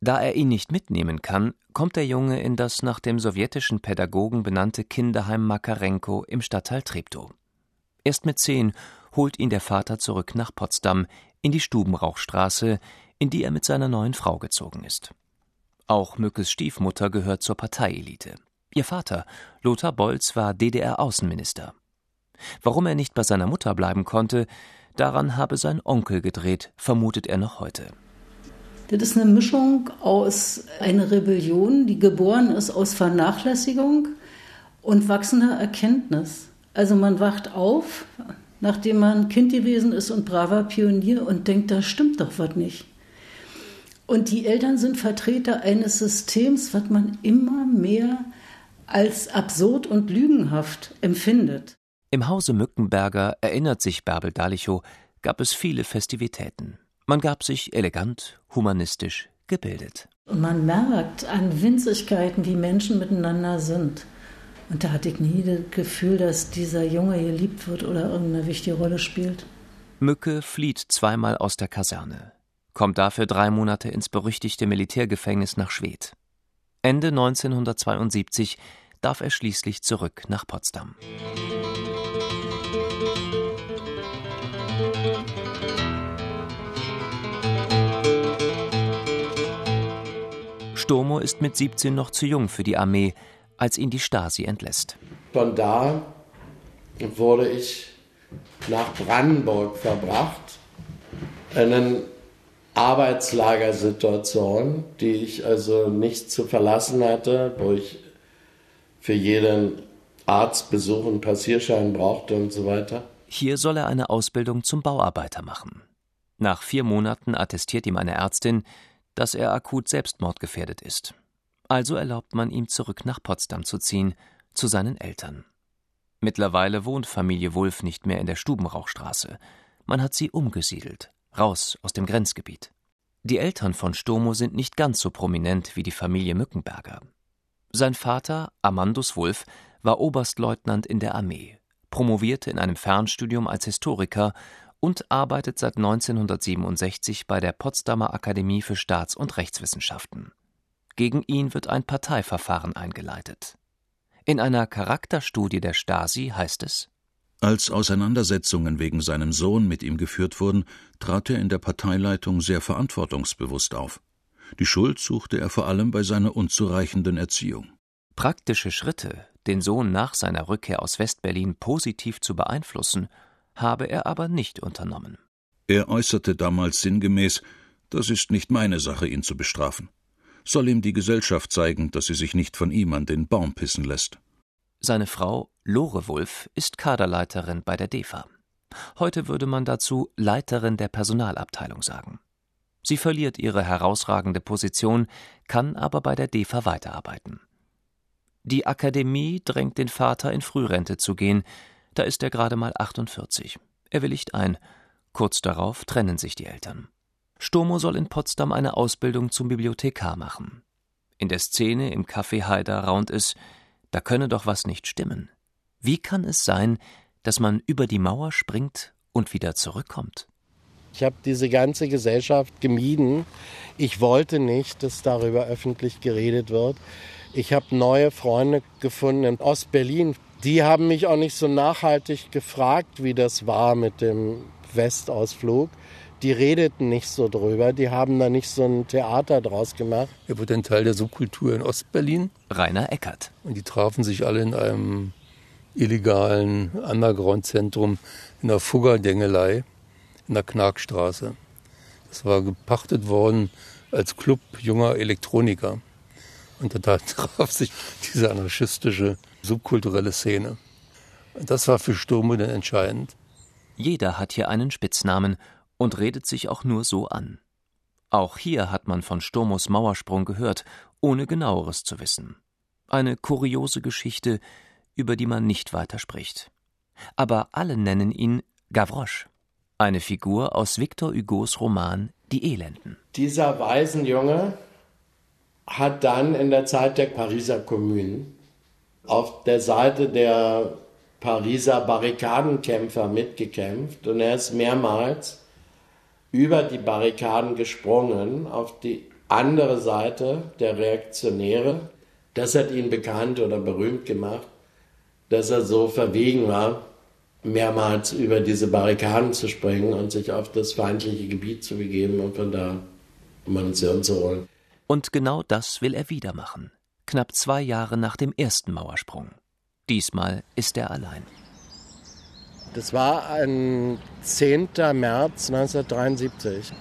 Da er ihn nicht mitnehmen kann, kommt der Junge in das nach dem sowjetischen Pädagogen benannte Kinderheim Makarenko im Stadtteil Treptow. Erst mit zehn holt ihn der Vater zurück nach Potsdam in die Stubenrauchstraße, in die er mit seiner neuen Frau gezogen ist. Auch Mückes Stiefmutter gehört zur Parteielite. Ihr Vater, Lothar Bolz, war DDR-Außenminister. Warum er nicht bei seiner Mutter bleiben konnte, daran habe sein Onkel gedreht, vermutet er noch heute.
Das ist eine Mischung aus einer Rebellion, die geboren ist aus Vernachlässigung und wachsender Erkenntnis. Also man wacht auf, nachdem man Kind gewesen ist und braver Pionier und denkt, da stimmt doch was nicht. Und die Eltern sind Vertreter eines Systems, was man immer mehr als absurd und lügenhaft empfindet.
Im Hause Mückenberger, erinnert sich Bärbel Dalichow, gab es viele Festivitäten. Man gab sich elegant, humanistisch, gebildet.
Und man merkt an Winzigkeiten, wie Menschen miteinander sind. Und da hatte ich nie das Gefühl, dass dieser Junge geliebt wird oder irgendeine wichtige Rolle spielt.
Mücke flieht zweimal aus der Kaserne, kommt dafür drei Monate ins berüchtigte Militärgefängnis nach Schwedt. Ende 1972 darf er schließlich zurück nach Potsdam. Stomo ist mit 17 noch zu jung für die Armee, als ihn die Stasi entlässt.
Von da wurde ich nach Brandenburg verbracht, in eine Arbeitslagersituation, die ich also nicht zu verlassen hatte, wo ich für jeden Arztbesuch einen Passierschein brauchte und so weiter.
Hier soll er eine Ausbildung zum Bauarbeiter machen. Nach vier Monaten attestiert ihm eine Ärztin, dass er akut selbstmordgefährdet ist. Also erlaubt man ihm zurück nach Potsdam zu ziehen, zu seinen Eltern. Mittlerweile wohnt Familie Wulff nicht mehr in der Stubenrauchstraße. Man hat sie umgesiedelt, raus aus dem Grenzgebiet. Die Eltern von Stomo sind nicht ganz so prominent wie die Familie Mückenberger. Sein Vater, Amandus Wulff, war Oberstleutnant in der Armee promovierte in einem Fernstudium als Historiker und arbeitet seit 1967 bei der Potsdamer Akademie für Staats- und Rechtswissenschaften. Gegen ihn wird ein Parteiverfahren eingeleitet. In einer Charakterstudie der Stasi heißt es
Als Auseinandersetzungen wegen seinem Sohn mit ihm geführt wurden, trat er in der Parteileitung sehr verantwortungsbewusst auf. Die Schuld suchte er vor allem bei seiner unzureichenden Erziehung.
Praktische Schritte, den Sohn nach seiner Rückkehr aus Westberlin positiv zu beeinflussen, habe er aber nicht unternommen.
Er äußerte damals sinngemäß, das ist nicht meine Sache, ihn zu bestrafen. Soll ihm die Gesellschaft zeigen, dass sie sich nicht von ihm an den Baum pissen lässt.
Seine Frau, Lore Wulff, ist Kaderleiterin bei der DEFA. Heute würde man dazu Leiterin der Personalabteilung sagen. Sie verliert ihre herausragende Position, kann aber bei der DEFA weiterarbeiten. Die Akademie drängt den Vater in Frührente zu gehen, da ist er gerade mal 48. Er willigt ein. Kurz darauf trennen sich die Eltern. Stomo soll in Potsdam eine Ausbildung zum Bibliothekar machen. In der Szene im Café Haider raunt es, da könne doch was nicht stimmen. Wie kann es sein, dass man über die Mauer springt und wieder zurückkommt?
Ich habe diese ganze Gesellschaft gemieden. Ich wollte nicht, dass darüber öffentlich geredet wird. Ich habe neue Freunde gefunden in Ostberlin. Die haben mich auch nicht so nachhaltig gefragt, wie das war mit dem Westausflug. Die redeten nicht so drüber, die haben da nicht so ein Theater draus gemacht.
Er wurde ein Teil der Subkultur in Ostberlin.
Rainer Eckert.
Und die trafen sich alle in einem illegalen Underground-Zentrum in der Fuggerdengelei in der Knarkstraße. Das war gepachtet worden als Club junger Elektroniker. Und da [LAUGHS] traf sich diese anarchistische, subkulturelle Szene. Und das war für Sturme dann entscheidend.
Jeder hat hier einen Spitznamen und redet sich auch nur so an. Auch hier hat man von Sturmos Mauersprung gehört, ohne genaueres zu wissen. Eine kuriose Geschichte, über die man nicht weiter spricht. Aber alle nennen ihn Gavroche, eine Figur aus Victor Hugos Roman Die Elenden.
Dieser Waisenjunge hat dann in der Zeit der Pariser Kommune auf der Seite der Pariser Barrikadenkämpfer mitgekämpft und er ist mehrmals über die Barrikaden gesprungen auf die andere Seite der Reaktionäre. Das hat ihn bekannt oder berühmt gemacht, dass er so verwegen war, mehrmals über diese Barrikaden zu springen und sich auf das feindliche Gebiet zu begeben und von da Munition zu holen.
Und genau das will er wieder machen. Knapp zwei Jahre nach dem ersten Mauersprung. Diesmal ist er allein.
Das war ein 10. März 1973.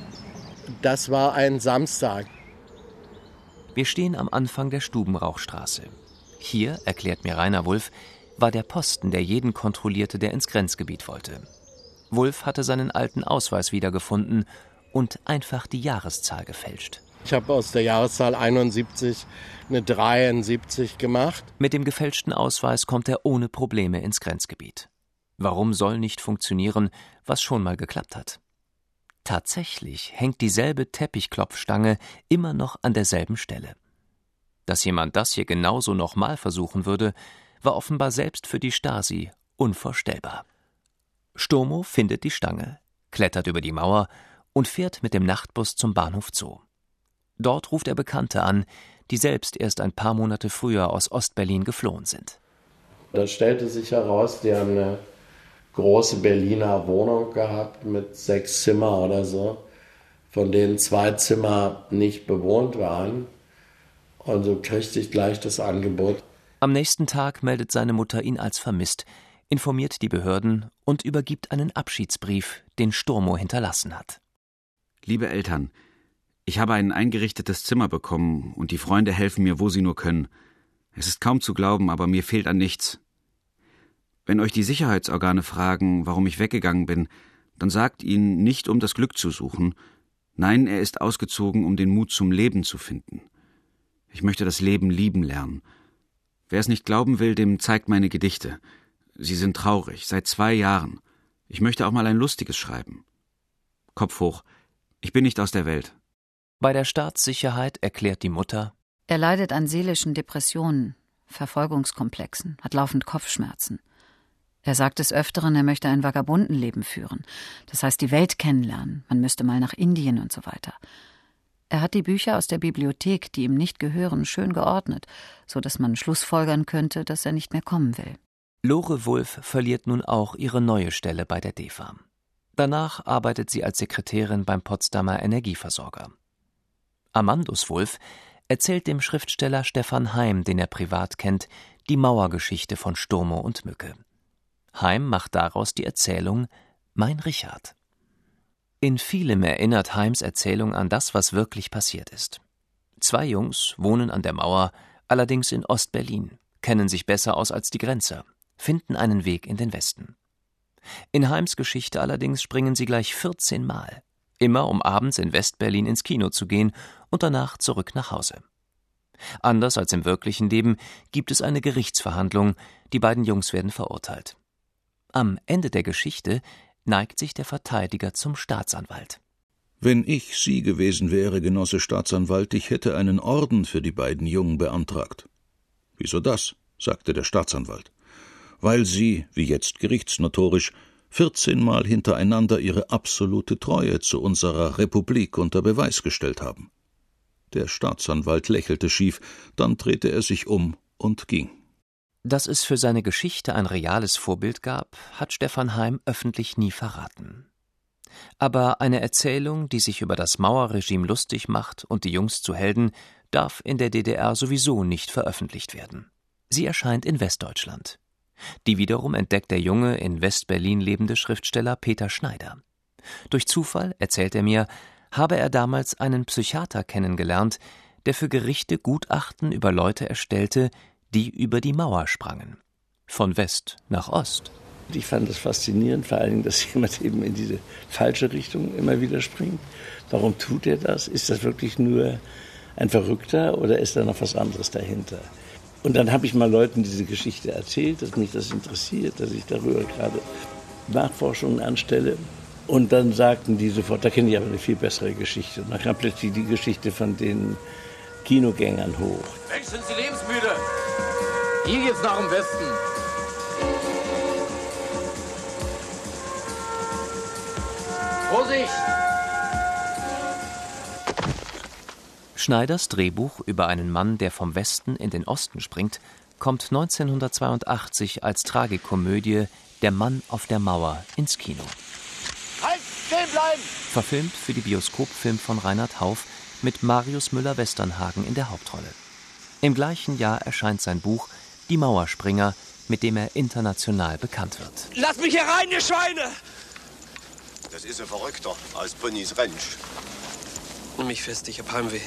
Das war ein Samstag.
Wir stehen am Anfang der Stubenrauchstraße. Hier, erklärt mir Rainer Wulff, war der Posten, der jeden kontrollierte, der ins Grenzgebiit wollte. Wulff hatte seinen alten Ausweis wiedergefunden und einfach die Jahreszahl gefälscht.
Ich habe aus der Jahreszahl 71 eine 73 gemacht.
Mit dem gefälschten Ausweis kommt er ohne Probleme ins Grenzgebiet. Warum soll nicht funktionieren, was schon mal geklappt hat? Tatsächlich hängt dieselbe Teppichklopfstange immer noch an derselben Stelle. Dass jemand das hier genauso nochmal versuchen würde, war offenbar selbst für die Stasi unvorstellbar. Sturmo findet die Stange, klettert über die Mauer und fährt mit dem Nachtbus zum Bahnhof Zoo. Dort ruft er Bekannte an, die selbst erst ein paar Monate früher aus Ostberlin geflohen sind.
Da stellte sich heraus, die haben eine große Berliner Wohnung gehabt mit sechs Zimmer oder so, von denen zwei Zimmer nicht bewohnt waren. Und so kriegte ich gleich das Angebot.
Am nächsten Tag meldet seine Mutter ihn als vermisst, informiert die Behörden und übergibt einen Abschiedsbrief, den Sturmo hinterlassen hat.
Liebe Eltern, ich habe ein eingerichtetes Zimmer bekommen und die Freunde helfen mir, wo sie nur können. Es ist kaum zu glauben, aber mir fehlt an nichts. Wenn euch die Sicherheitsorgane fragen, warum ich weggegangen bin, dann sagt ihnen nicht, um das Glück zu suchen. Nein, er ist ausgezogen, um den Mut zum Leben zu finden. Ich möchte das Leben lieben lernen. Wer es nicht glauben will, dem zeigt meine Gedichte. Sie sind traurig, seit zwei Jahren. Ich möchte auch mal ein lustiges schreiben. Kopf hoch. Ich bin nicht aus der Welt.
Bei der Staatssicherheit erklärt die Mutter,
er leidet an seelischen Depressionen, Verfolgungskomplexen, hat laufend Kopfschmerzen. Er sagt des Öfteren, er möchte ein Vagabundenleben führen. Das heißt, die Welt kennenlernen. Man müsste mal nach Indien und so weiter. Er hat die Bücher aus der Bibliothek, die ihm nicht gehören, schön geordnet, so dass man schlussfolgern könnte, dass er nicht mehr kommen will.
Lore Wulff verliert nun auch ihre neue Stelle bei der DEFAM. Danach arbeitet sie als Sekretärin beim Potsdamer Energieversorger. Amandus Wulff erzählt dem Schriftsteller Stefan Heim, den er privat kennt, die Mauergeschichte von Sturmo und Mücke. Heim macht daraus die Erzählung Mein Richard. In vielem erinnert Heims Erzählung an das, was wirklich passiert ist. Zwei Jungs wohnen an der Mauer, allerdings in Ostberlin, kennen sich besser aus als die Grenzer, finden einen Weg in den Westen. In Heims Geschichte allerdings springen sie gleich 14 Mal, immer um abends in Westberlin ins Kino zu gehen und danach zurück nach Hause. Anders als im wirklichen Leben gibt es eine Gerichtsverhandlung, die beiden Jungs werden verurteilt. Am Ende der Geschichte neigt sich der Verteidiger zum Staatsanwalt.
Wenn ich Sie gewesen wäre, Genosse Staatsanwalt, ich hätte einen Orden für die beiden Jungen beantragt. Wieso das? sagte der Staatsanwalt. Weil sie, wie jetzt gerichtsnotorisch, vierzehnmal hintereinander ihre absolute Treue zu unserer Republik unter Beweis gestellt haben. Der Staatsanwalt lächelte schief, dann drehte er sich um und ging.
Dass es für seine Geschichte ein reales Vorbild gab, hat Stefan Heim öffentlich nie verraten. Aber eine Erzählung, die sich über das Mauerregime lustig macht und die Jungs zu Helden, darf in der DDR sowieso nicht veröffentlicht werden. Sie erscheint in Westdeutschland. Die wiederum entdeckt der junge, in Westberlin lebende Schriftsteller Peter Schneider. Durch Zufall, erzählt er mir, habe er damals einen Psychiater kennengelernt, der für Gerichte Gutachten über Leute erstellte, die über die Mauer sprangen. Von West nach Ost.
Ich fand das faszinierend, vor allen Dingen, dass [LAUGHS] jemand eben in diese falsche Richtung immer wieder springt. Warum tut er das? Ist das wirklich nur ein Verrückter oder ist da noch was anderes dahinter? Und dann habe ich mal Leuten diese Geschichte erzählt, dass mich das interessiert, dass ich darüber gerade Nachforschungen anstelle. Und dann sagten die sofort, da kenne ich aber eine viel bessere Geschichte. Und dann kam plötzlich die Geschichte von den Kinogängern hoch.
Mensch, sind Sie lebensmüde? Hier geht's nach dem Westen. Vorsicht!
Schneiders Drehbuch über einen Mann, der vom Westen in den Osten springt, kommt 1982 als Tragikomödie Der Mann auf der Mauer ins Kino.
Stehen bleiben!
Verfilmt für die Bioskopfilm von Reinhard Hauf mit Marius Müller-Westernhagen in der Hauptrolle. Im gleichen Jahr erscheint sein Buch Die Mauerspringer, mit dem er international bekannt wird.
Lass mich herein, ihr Schweine!
Das ist ein Verrückter aus Ponys Ranch.
Nimm mich fest, ich hab Heimweh.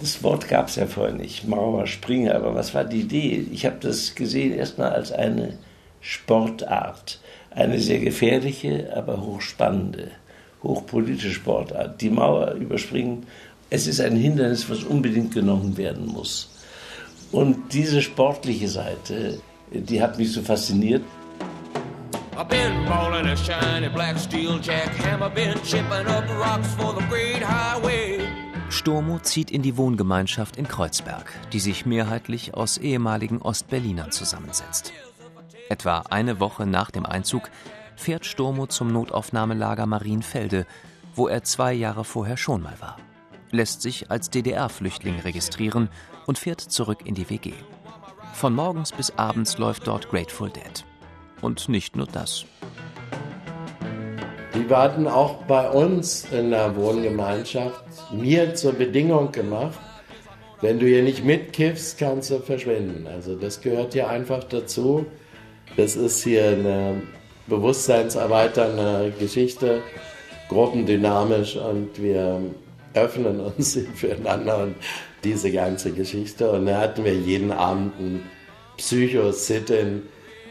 Das Wort gab es ja vorher nicht, Mauerspringer, aber was war die Idee? Ich habe das gesehen erstmal als eine Sportart, eine sehr gefährliche, aber hochspannende, hochpolitische Sportart. Die Mauer überspringen, es ist ein Hindernis, was unbedingt genommen werden muss. Und diese sportliche Seite, die hat mich so fasziniert.
I've been ballin' a shiny black steel jackhammer, been chipping up rocks for the great highway.
Sturmo zieht in die Wohngemeinschaft in Kreuzberg, die sich mehrheitlich aus ehemaligen Ostberlinern zusammensetzt. Etwa eine Woche nach dem Einzug fährt Sturmo zum Notaufnahmelager Marienfelde, wo er zwei Jahre vorher schon mal war, lässt sich als DDR-Flüchtling registrieren und fährt zurück in die WG. Von morgens bis abends läuft dort Grateful Dead. Und nicht nur das.
Die hatten auch bei uns in der Wohngemeinschaft mir zur Bedingung gemacht, wenn du hier nicht mitkiffst, kannst du verschwinden. Also das gehört hier einfach dazu. Das ist hier eine bewusstseinserweiternde Geschichte, gruppendynamisch und wir öffnen uns [LAUGHS] füreinander und diese ganze Geschichte. Und da hatten wir jeden Abend ein Psycho-Sit-In,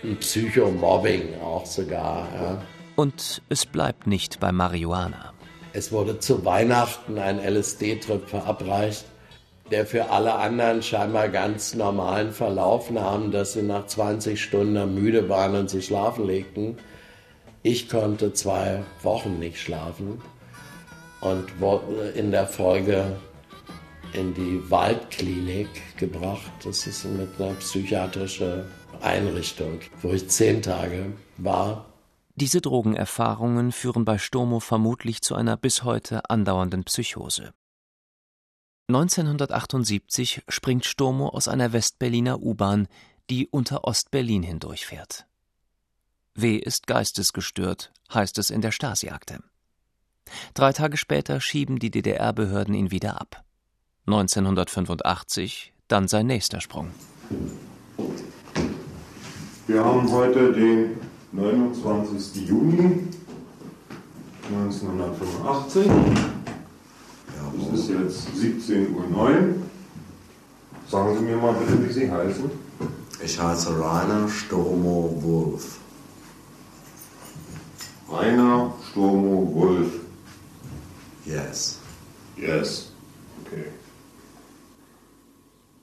ein Psychomobbing auch sogar. Ja.
Und es bleibt nicht bei Marihuana.
Es wurde zu Weihnachten ein LSD-Trip verabreicht, der für alle anderen scheinbar ganz normalen Verlauf nahm, dass sie nach 20 Stunden müde waren und sich schlafen legten. Ich konnte zwei Wochen nicht schlafen und wurde in der Folge in die Waldklinik gebracht. Das ist mit einer psychiatrischen Einrichtung, wo ich zehn Tage war.
Diese Drogenerfahrungen führen bei Sturmo vermutlich zu einer bis heute andauernden Psychose. 1978 springt Sturmo aus einer Westberliner U-Bahn, die unter Ostberlin hindurchfährt. W. ist geistesgestört, heißt es in der Stasi-Akte. Drei Tage später schieben die DDR-Behörden ihn wieder ab. 1985 dann sein nächster Sprung.
Wir haben heute den 29. Juni 1985. Es ist jetzt 17.09 Uhr. Sagen Sie mir mal bitte, wie Sie heißen.
Ich heiße Rainer Sturmo Wolf.
Rainer Sturmo Wolf.
Yes.
Yes. Okay.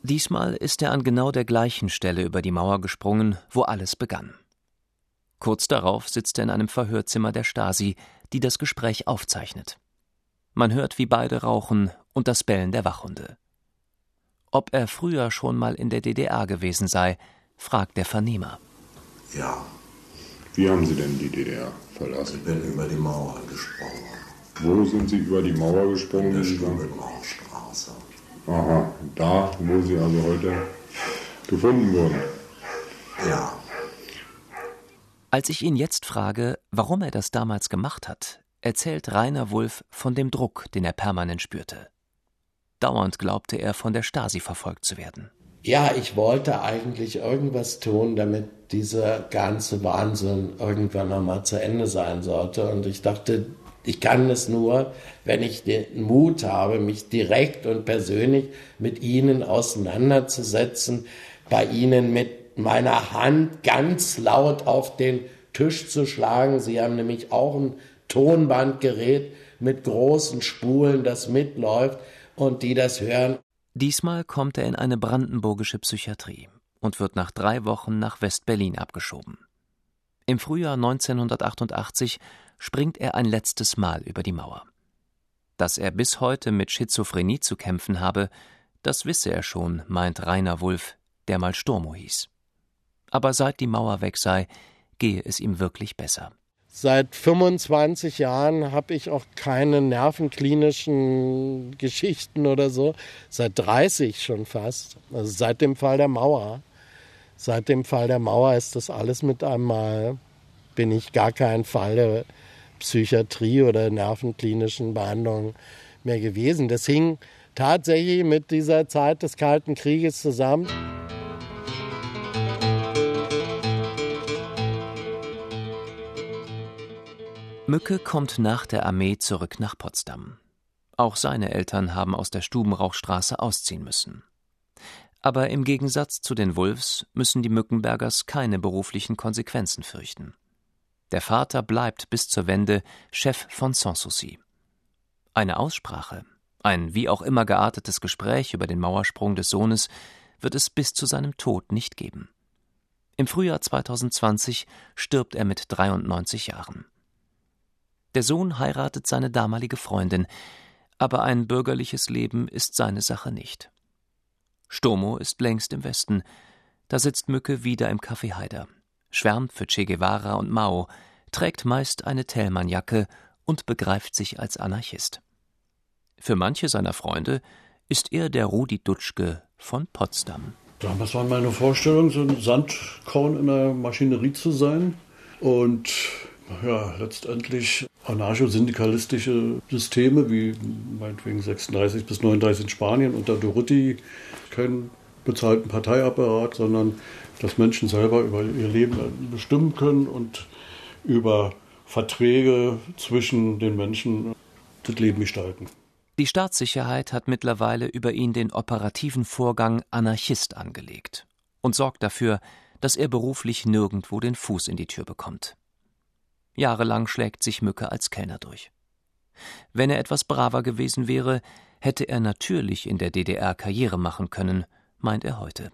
Diesmal ist er an genau der gleichen Stelle über die Mauer gesprungen, wo alles begann. Kurz darauf sitzt er in einem Verhörzimmer der Stasi, die das Gespräch aufzeichnet. Man hört, wie beide rauchen und das Bellen der Wachhunde. Ob er früher schon mal in der DDR gewesen sei, fragt der Vernehmer.
Ja.
Wie haben Sie denn die DDR verlassen?
Ich bin über die Mauer gesprungen.
Wo sind Sie über die Mauer gesprungen?
In der Stubelmauerstraße.
Aha, da, wo Sie also heute gefunden wurden.
Ja.
Als ich ihn jetzt frage, warum er das damals gemacht hat, erzählt Rainer Wulff von dem Druck, den er permanent spürte. Dauernd glaubte er, von der Stasi verfolgt zu werden.
Ja, ich wollte eigentlich irgendwas tun, damit dieser ganze Wahnsinn irgendwann einmal zu Ende sein sollte. Und ich dachte, ich kann es nur, wenn ich den Mut habe, mich direkt und persönlich mit ihnen auseinanderzusetzen, bei ihnen mit meiner Hand ganz laut auf den Tisch zu schlagen. Sie haben nämlich auch ein Tonbandgerät mit großen Spulen, das mitläuft und die das hören.
Diesmal kommt er in eine brandenburgische Psychiatrie und wird nach drei Wochen nach West-Berlin abgeschoben. Im Frühjahr 1988 springt er ein letztes Mal über die Mauer. Dass er bis heute mit Schizophrenie zu kämpfen habe, das wisse er schon, meint Rainer Wulff, der mal Sturmo hieß. Aber seit die Mauer weg sei, gehe es ihm wirklich besser.
Seit 25 Jahren habe ich auch keine nervenklinischen Geschichten oder so. Seit 30 schon fast. Also seit dem Fall der Mauer. Seit dem Fall der Mauer ist das alles mit einmal, bin ich gar kein Fall der Psychiatrie oder nervenklinischen Behandlung mehr gewesen. Das hing tatsächlich mit dieser Zeit des Kalten Krieges zusammen.
Mücke kommt nach der Armee zurück nach Potsdam. Auch seine Eltern haben aus der Stubenrauchstraße ausziehen müssen. Aber im Gegensatz zu den Wulfs müssen die Mückenbergers keine beruflichen Konsequenzen fürchten. Der Vater bleibt bis zur Wende Chef von Sanssouci. Eine Aussprache, ein wie auch immer geartetes Gespräch über den Mauersprung des Sohnes wird es bis zu seinem Tod nicht geben. Im Frühjahr 2020 stirbt er mit 93 Jahren. Der Sohn heiratet seine damalige Freundin, aber ein bürgerliches Leben ist seine Sache nicht. Stomo ist längst im Westen. Da sitzt Mücke wieder im Café Haider, schwärmt für Che Guevara und Mao, trägt meist eine Thälmannjacke und begreift sich als Anarchist. Für manche seiner Freunde ist er der Rudi Dutschke von Potsdam.
Damals war meine Vorstellung, so ein Sandkorn in der Maschinerie zu sein. Und ja, letztendlich anarcho-syndikalistische Systeme wie meinetwegen 36 bis 39 in Spanien unter Dorutti, keinen bezahlten Parteiapparat, sondern dass Menschen selber über ihr Leben bestimmen können und über Verträge zwischen den Menschen das Leben gestalten.
Die Staatssicherheit hat mittlerweile über ihn den operativen Vorgang Anarchist angelegt und sorgt dafür, dass er beruflich nirgendwo den Fuß in die Tür bekommt. Jahrelang schlägt sich Mücke als Kellner durch. Wenn er etwas braver gewesen wäre, hätte er natürlich in der DDR Karriere machen können, meint er heute.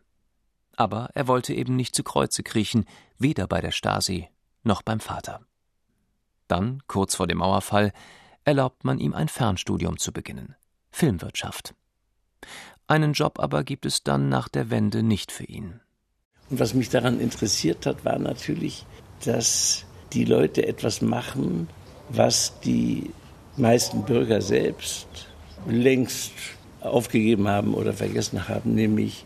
Aber er wollte eben nicht zu Kreuze kriechen, weder bei der Stasi noch beim Vater. Dann, kurz vor dem Mauerfall, erlaubt man ihm ein Fernstudium zu beginnen Filmwirtschaft. Einen Job aber gibt es dann nach der Wende nicht für ihn.
Und was mich daran interessiert hat, war natürlich, dass die Leute etwas machen, was die meisten Bürger selbst längst aufgegeben haben oder vergessen haben, nämlich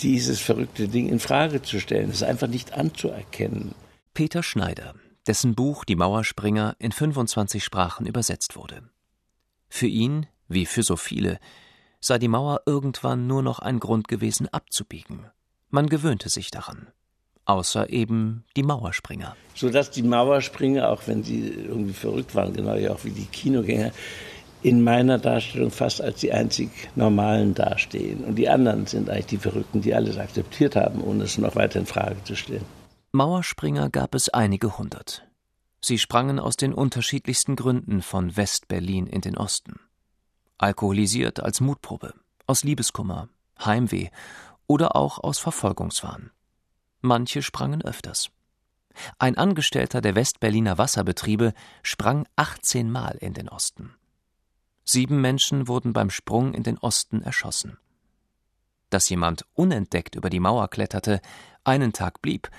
dieses verrückte Ding in Frage zu stellen, es einfach nicht anzuerkennen.
Peter Schneider, dessen Buch Die Mauerspringer in 25 Sprachen übersetzt wurde. Für ihn, wie für so viele, sei die Mauer irgendwann nur noch ein Grund gewesen, abzubiegen. Man gewöhnte sich daran außer eben die Mauerspringer.
Sodass die Mauerspringer, auch wenn sie irgendwie verrückt waren, genau ja auch wie die Kinogänger, in meiner Darstellung fast als die einzig Normalen dastehen. Und die anderen sind eigentlich die Verrückten, die alles akzeptiert haben, ohne es noch weiter in Frage zu stellen.
Mauerspringer gab es einige hundert. Sie sprangen aus den unterschiedlichsten Gründen von West-Berlin in den Osten. Alkoholisiert als Mutprobe, aus Liebeskummer, Heimweh oder auch aus Verfolgungswahn. Manche sprangen öfters. Ein Angestellter der Westberliner Wasserbetriebe sprang 18 Mal in den Osten. Sieben Menschen wurden beim Sprung in den Osten erschossen. Dass jemand unentdeckt über die Mauer kletterte, einen Tag blieb,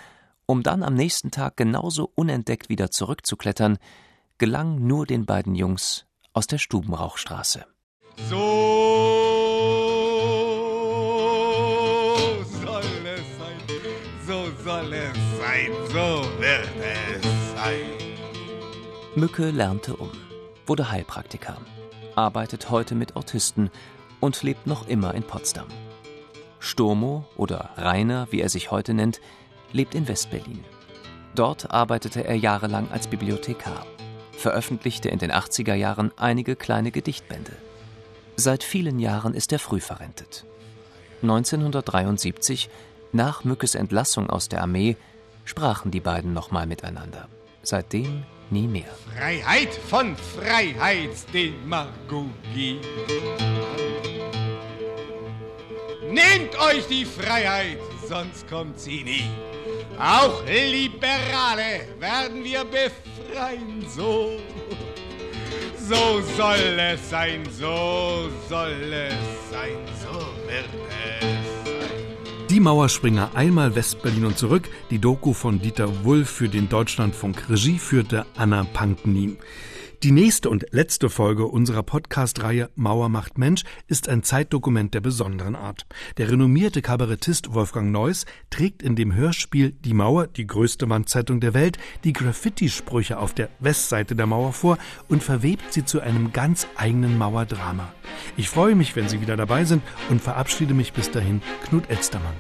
um dann am nächsten Tag genauso unentdeckt wieder zurückzuklettern, gelang nur den beiden Jungs aus der Stubenrauchstraße.
So soll es sein, so wird es sein.
Mücke lernte um, wurde Heilpraktiker, arbeitet heute mit Autisten und lebt noch immer in Potsdam. Sturmo oder Rainer, wie er sich heute nennt, lebt in Westberlin. Dort arbeitete er jahrelang als Bibliothekar, veröffentlichte in den 80er Jahren einige kleine Gedichtbände. Seit vielen Jahren ist er früh verrentet. 1973 Nach Mückes Entlassung aus der Armee sprachen die beiden nochmal miteinander. Seitdem nie mehr.
Freiheit von Freiheitsdemagogie. Nehmt euch die Freiheit, sonst kommt sie nie. Auch Liberale werden wir befreien, so. So soll es sein, so soll es sein, so wird es.
Die Mauerspringer einmal Westberlin und zurück, die Doku von Dieter Wulff für den Deutschlandfunk Regie führte Anna Panknin. Die nächste und letzte Folge unserer Podcast-Reihe Mauer macht Mensch ist ein Zeitdokument der besonderen Art. Der renommierte Kabarettist Wolfgang Neuss trägt in dem Hörspiel Die Mauer, die größte Wandzeitung der Welt, die Graffiti-Sprüche auf der Westseite der Mauer vor und verwebt sie zu einem ganz eigenen Mauerdrama. Ich freue mich, wenn Sie wieder dabei sind und verabschiede mich bis dahin, Knut Elstermann.